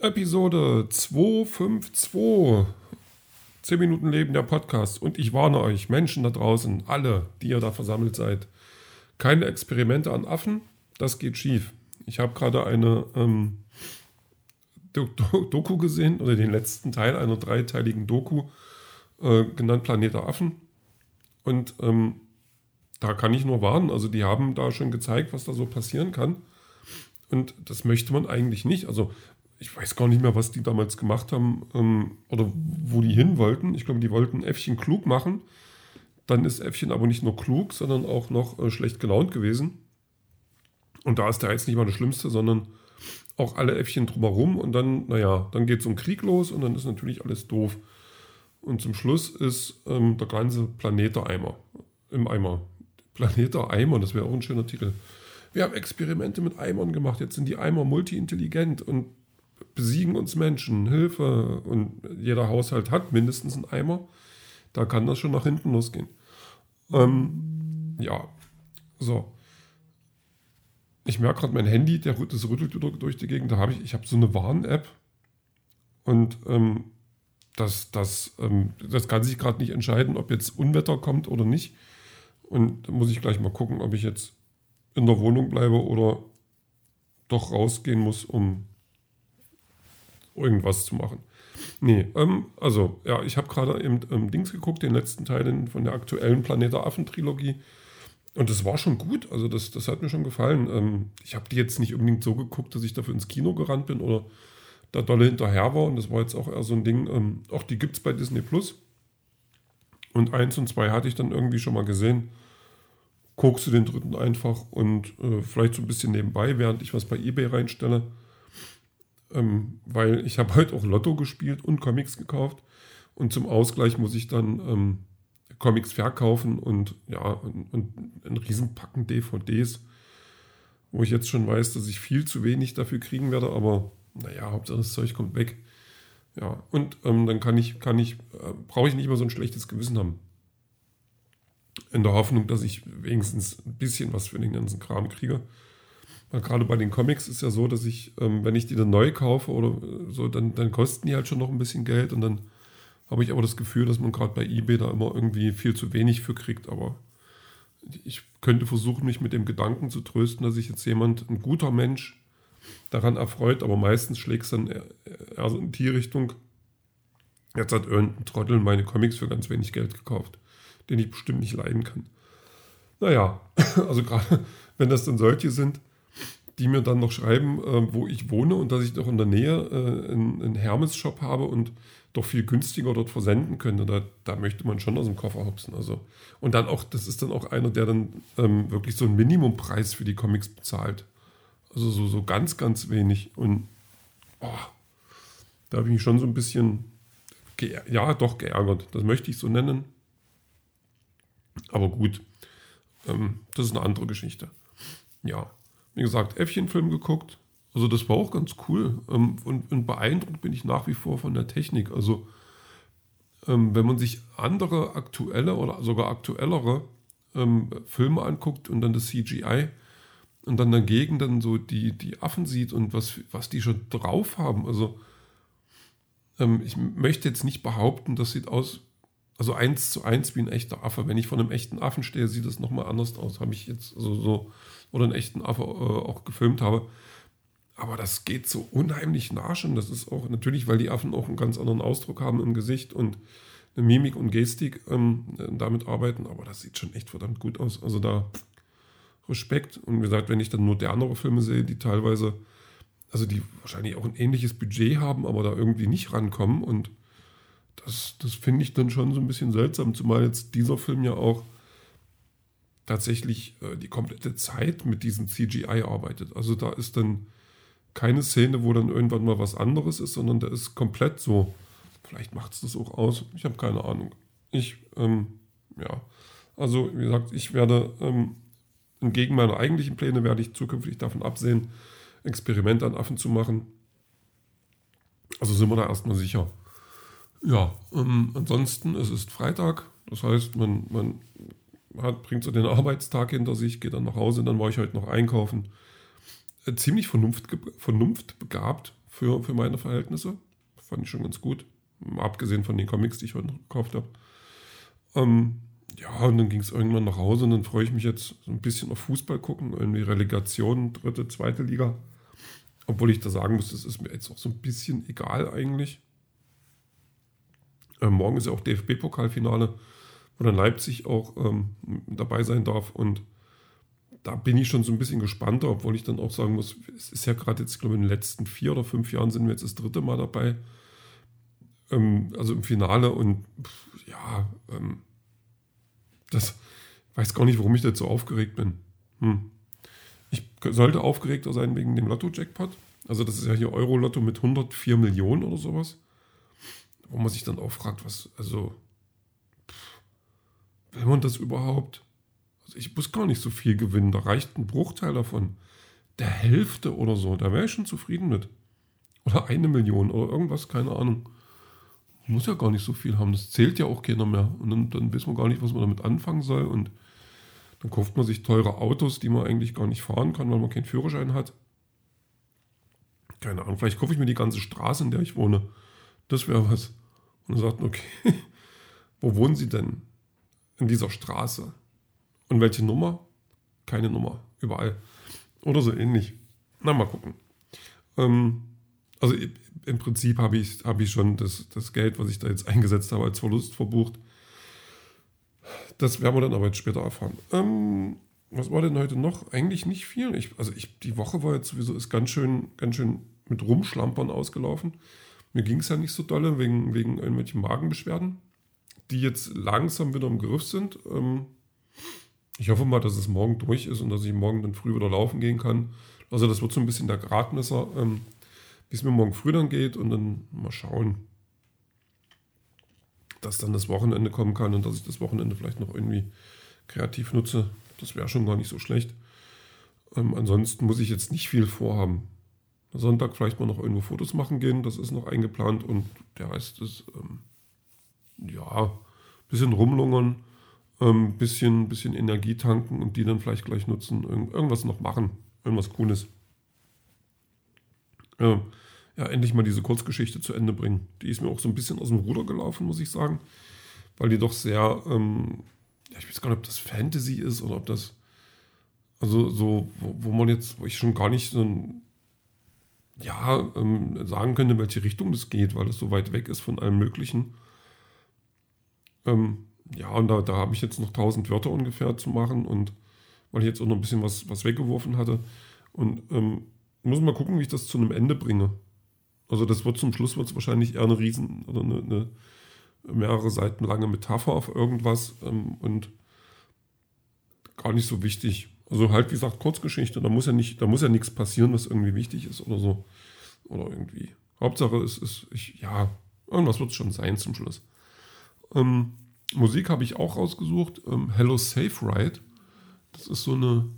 Episode 252. 10 Minuten Leben der Podcast. Und ich warne euch, Menschen da draußen, alle, die ihr da versammelt seid, keine Experimente an Affen, das geht schief. Ich habe gerade eine ähm, Doku gesehen, oder den letzten Teil einer dreiteiligen Doku, äh, genannt Planet Affen. Und ähm, da kann ich nur warnen. Also die haben da schon gezeigt, was da so passieren kann. Und das möchte man eigentlich nicht. Also ich weiß gar nicht mehr, was die damals gemacht haben ähm, oder wo die hin wollten. Ich glaube, die wollten Äffchen klug machen. Dann ist Äffchen aber nicht nur klug, sondern auch noch äh, schlecht gelaunt gewesen. Und da ist der jetzt nicht mal das Schlimmste, sondern auch alle Äffchen drumherum. Und dann, naja, dann geht so ein Krieg los und dann ist natürlich alles doof. Und zum Schluss ist ähm, der ganze Planet der Eimer. Im Eimer. Planet der Eimer, das wäre auch ein schöner Titel. Wir haben Experimente mit Eimern gemacht. Jetzt sind die Eimer multi-intelligent und besiegen uns Menschen, Hilfe und jeder Haushalt hat mindestens einen Eimer, da kann das schon nach hinten losgehen. Ähm, ja, so. Ich merke gerade mein Handy, der, das rüttelt durch die Gegend. Da habe ich, ich habe so eine Warn-App und ähm, das, das, ähm, das kann sich gerade nicht entscheiden, ob jetzt Unwetter kommt oder nicht. Und da muss ich gleich mal gucken, ob ich jetzt in der Wohnung bleibe oder doch rausgehen muss, um irgendwas zu machen. Nee, ähm, also, ja, ich habe gerade eben ähm, Dings geguckt, den letzten Teil von der aktuellen Planet der Affen-Trilogie. Und das war schon gut, also das, das hat mir schon gefallen. Ähm, ich habe die jetzt nicht unbedingt so geguckt, dass ich dafür ins Kino gerannt bin oder da dolle hinterher war. Und das war jetzt auch eher so ein Ding, ähm, auch die gibt es bei Disney Plus. Und eins und zwei hatte ich dann irgendwie schon mal gesehen. Guckst du den dritten einfach und äh, vielleicht so ein bisschen nebenbei, während ich was bei eBay reinstelle ähm, weil ich habe heute auch Lotto gespielt und Comics gekauft und zum Ausgleich muss ich dann ähm, Comics verkaufen und ja, und, und ein Riesenpacken DVDs, wo ich jetzt schon weiß, dass ich viel zu wenig dafür kriegen werde, aber naja, Hauptsache das Zeug kommt weg. Ja, und ähm, dann kann ich, kann ich, äh, brauche ich nicht mehr so ein schlechtes Gewissen haben. In der Hoffnung, dass ich wenigstens ein bisschen was für den ganzen Kram kriege. Gerade bei den Comics ist ja so, dass ich, ähm, wenn ich die dann neu kaufe oder äh, so, dann, dann kosten die halt schon noch ein bisschen Geld und dann habe ich aber das Gefühl, dass man gerade bei eBay da immer irgendwie viel zu wenig für kriegt. Aber ich könnte versuchen, mich mit dem Gedanken zu trösten, dass sich jetzt jemand, ein guter Mensch, daran erfreut, aber meistens schlägt es dann eher, eher in die Richtung, jetzt hat irgendein Trottel meine Comics für ganz wenig Geld gekauft, den ich bestimmt nicht leiden kann. Naja, also gerade wenn das dann solche sind, die mir dann noch schreiben, äh, wo ich wohne und dass ich doch in der Nähe äh, einen, einen Hermes-Shop habe und doch viel günstiger dort versenden könnte. Da, da möchte man schon aus dem Koffer hopsen. Also. Und dann auch, das ist dann auch einer, der dann ähm, wirklich so einen Minimumpreis für die Comics bezahlt. Also so, so ganz, ganz wenig. Und oh, da bin ich schon so ein bisschen, ja, doch geärgert. Das möchte ich so nennen. Aber gut, ähm, das ist eine andere Geschichte. Ja, wie gesagt, Äffchenfilm geguckt. Also das war auch ganz cool. Ähm, und, und, beeindruckt bin ich nach wie vor von der Technik. Also ähm, wenn man sich andere aktuelle oder sogar aktuellere ähm, Filme anguckt und dann das CGI und dann dagegen dann so die, die Affen sieht und was, was die schon drauf haben. Also ich möchte jetzt nicht behaupten, das sieht aus, also eins zu eins wie ein echter Affe. Wenn ich vor einem echten Affen stehe, sieht das nochmal anders aus. Habe ich jetzt also so oder einen echten Affe äh, auch gefilmt habe. Aber das geht so unheimlich nah schon. Das ist auch natürlich, weil die Affen auch einen ganz anderen Ausdruck haben im Gesicht und eine Mimik und Gestik ähm, damit arbeiten. Aber das sieht schon echt verdammt gut aus. Also da Respekt. Und wie gesagt, wenn ich dann modernere Filme sehe, die teilweise, also die wahrscheinlich auch ein ähnliches Budget haben, aber da irgendwie nicht rankommen. Und das, das finde ich dann schon so ein bisschen seltsam. Zumal jetzt dieser Film ja auch tatsächlich äh, die komplette Zeit mit diesem CGI arbeitet. Also da ist dann keine Szene, wo dann irgendwann mal was anderes ist, sondern da ist komplett so. Vielleicht macht es das auch aus. Ich habe keine Ahnung. Ich, ähm, ja. Also, wie gesagt, ich werde ähm, entgegen meiner eigentlichen Pläne werde ich zukünftig davon absehen, Experimente an Affen zu machen. Also sind wir da erstmal sicher. Ja, ähm, ansonsten, es ist Freitag. Das heißt, man, man hat, bringt so den Arbeitstag hinter sich, geht dann nach Hause, dann war ich heute noch einkaufen. Äh, ziemlich vernunft, vernunftbegabt für, für meine Verhältnisse. Fand ich schon ganz gut. Abgesehen von den Comics, die ich heute noch gekauft habe. Ähm, ja, und dann ging es irgendwann nach Hause und dann freue ich mich jetzt so ein bisschen auf Fußball gucken, irgendwie Relegation, dritte, zweite Liga. Obwohl ich da sagen muss, das ist mir jetzt auch so ein bisschen egal eigentlich. Ähm, morgen ist ja auch DFB-Pokalfinale, wo dann Leipzig auch ähm, dabei sein darf. Und da bin ich schon so ein bisschen gespannter, obwohl ich dann auch sagen muss, es ist ja gerade jetzt, glaube ich, in den letzten vier oder fünf Jahren sind wir jetzt das dritte Mal dabei. Ähm, also im Finale und ja, ähm, das weiß gar nicht, warum ich da so aufgeregt bin. Hm. Ich sollte aufgeregter sein wegen dem Lotto-Jackpot. Also das ist ja hier Euro-Lotto mit 104 Millionen oder sowas. Wo man sich dann auch fragt, was, also, pff, will man das überhaupt? Also ich muss gar nicht so viel gewinnen. Da reicht ein Bruchteil davon. Der Hälfte oder so, da wäre ich schon zufrieden mit. Oder eine Million oder irgendwas, keine Ahnung muss ja gar nicht so viel haben. Das zählt ja auch keiner mehr. Und dann, dann weiß man gar nicht, was man damit anfangen soll. Und dann kauft man sich teure Autos, die man eigentlich gar nicht fahren kann, weil man keinen Führerschein hat. Keine Ahnung, vielleicht kaufe ich mir die ganze Straße, in der ich wohne. Das wäre was. Und dann sagt, okay, wo wohnen Sie denn? In dieser Straße. Und welche Nummer? Keine Nummer. Überall. Oder so ähnlich. Na, mal gucken. Ähm, also im Prinzip habe ich, hab ich schon das, das Geld, was ich da jetzt eingesetzt habe, als Verlust verbucht. Das werden wir dann aber jetzt später erfahren. Ähm, was war denn heute noch? Eigentlich nicht viel. Ich, also ich, die Woche war jetzt sowieso ist ganz schön, ganz schön mit Rumschlampern ausgelaufen. Mir ging es ja nicht so dolle wegen, wegen irgendwelchen Magenbeschwerden, die jetzt langsam wieder im Griff sind. Ähm, ich hoffe mal, dass es morgen durch ist und dass ich morgen dann früh wieder laufen gehen kann. Also das wird so ein bisschen der Gradmesser. Ähm, wie es mir morgen früh dann geht und dann mal schauen, dass dann das Wochenende kommen kann und dass ich das Wochenende vielleicht noch irgendwie kreativ nutze. Das wäre schon gar nicht so schlecht. Ähm, ansonsten muss ich jetzt nicht viel vorhaben. Sonntag vielleicht mal noch irgendwo Fotos machen gehen, das ist noch eingeplant und der heißt es, ähm, ja, bisschen rumlungern, ähm, bisschen, bisschen Energie tanken und die dann vielleicht gleich nutzen, irgend, irgendwas noch machen, irgendwas Cooles ja, ja, endlich mal diese Kurzgeschichte zu Ende bringen. Die ist mir auch so ein bisschen aus dem Ruder gelaufen, muss ich sagen. Weil die doch sehr, ähm, ja, ich weiß gar nicht, ob das Fantasy ist oder ob das, also so, wo, wo man jetzt, wo ich schon gar nicht so ein, ja, ähm, sagen könnte, in welche Richtung das geht, weil es so weit weg ist von allem Möglichen. Ähm, ja, und da, da habe ich jetzt noch tausend Wörter ungefähr zu machen und weil ich jetzt auch noch ein bisschen was, was weggeworfen hatte. Und ähm, muss mal gucken, wie ich das zu einem Ende bringe. Also das wird zum Schluss wird wahrscheinlich eher eine riesen oder eine, eine, mehrere Seiten lange Metapher auf irgendwas ähm, und gar nicht so wichtig. Also halt wie gesagt Kurzgeschichte, da muss ja nicht, da muss ja nichts passieren, was irgendwie wichtig ist oder so oder irgendwie. Hauptsache es ist, ich, ja, irgendwas wird es schon sein zum Schluss. Ähm, Musik habe ich auch rausgesucht. Ähm, Hello Safe Ride. Das ist so eine,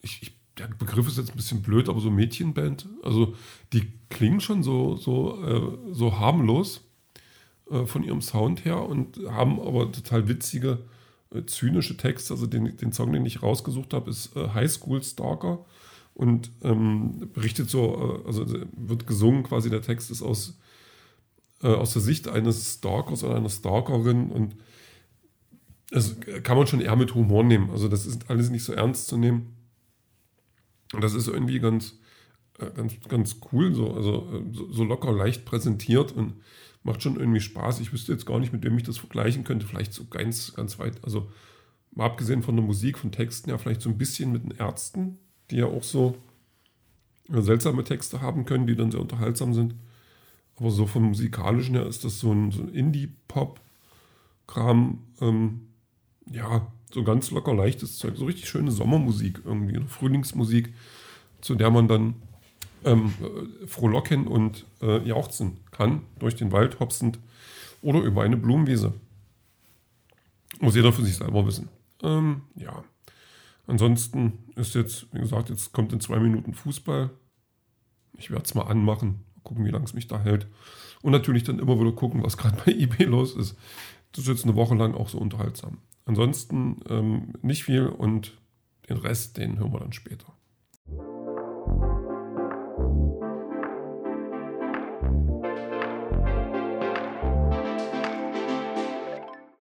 ich, ich der Begriff ist jetzt ein bisschen blöd, aber so Mädchenband, also die klingen schon so, so, äh, so harmlos äh, von ihrem Sound her und haben aber total witzige, zynische Texte. Also den, den Song, den ich rausgesucht habe, ist äh, High School Stalker und ähm, berichtet so, äh, also wird gesungen, quasi der Text ist aus, äh, aus der Sicht eines Stalkers oder einer Stalkerin und das kann man schon eher mit Humor nehmen. Also das ist alles nicht so ernst zu nehmen. Und das ist irgendwie ganz, äh, ganz, ganz cool, so, also äh, so, so, locker leicht präsentiert und macht schon irgendwie Spaß. Ich wüsste jetzt gar nicht, mit wem ich das vergleichen könnte. Vielleicht so ganz, ganz weit, also mal abgesehen von der Musik, von Texten, ja, vielleicht so ein bisschen mit den Ärzten, die ja auch so seltsame Texte haben können, die dann sehr unterhaltsam sind. Aber so vom musikalischen her ist das so ein, so ein Indie-Pop-Kram. Ähm, ja, so ganz locker leichtes Zeug, so richtig schöne Sommermusik irgendwie, Frühlingsmusik, zu der man dann ähm, äh, frohlocken und äh, jauchzen kann, durch den Wald hopsend oder über eine Blumenwiese. Muss jeder für sich selber wissen. Ähm, ja. Ansonsten ist jetzt, wie gesagt, jetzt kommt in zwei Minuten Fußball. Ich werde es mal anmachen, gucken, wie lange es mich da hält. Und natürlich dann immer wieder gucken, was gerade bei eBay los ist. Das ist jetzt eine Woche lang auch so unterhaltsam. Ansonsten ähm, nicht viel und den Rest, den hören wir dann später.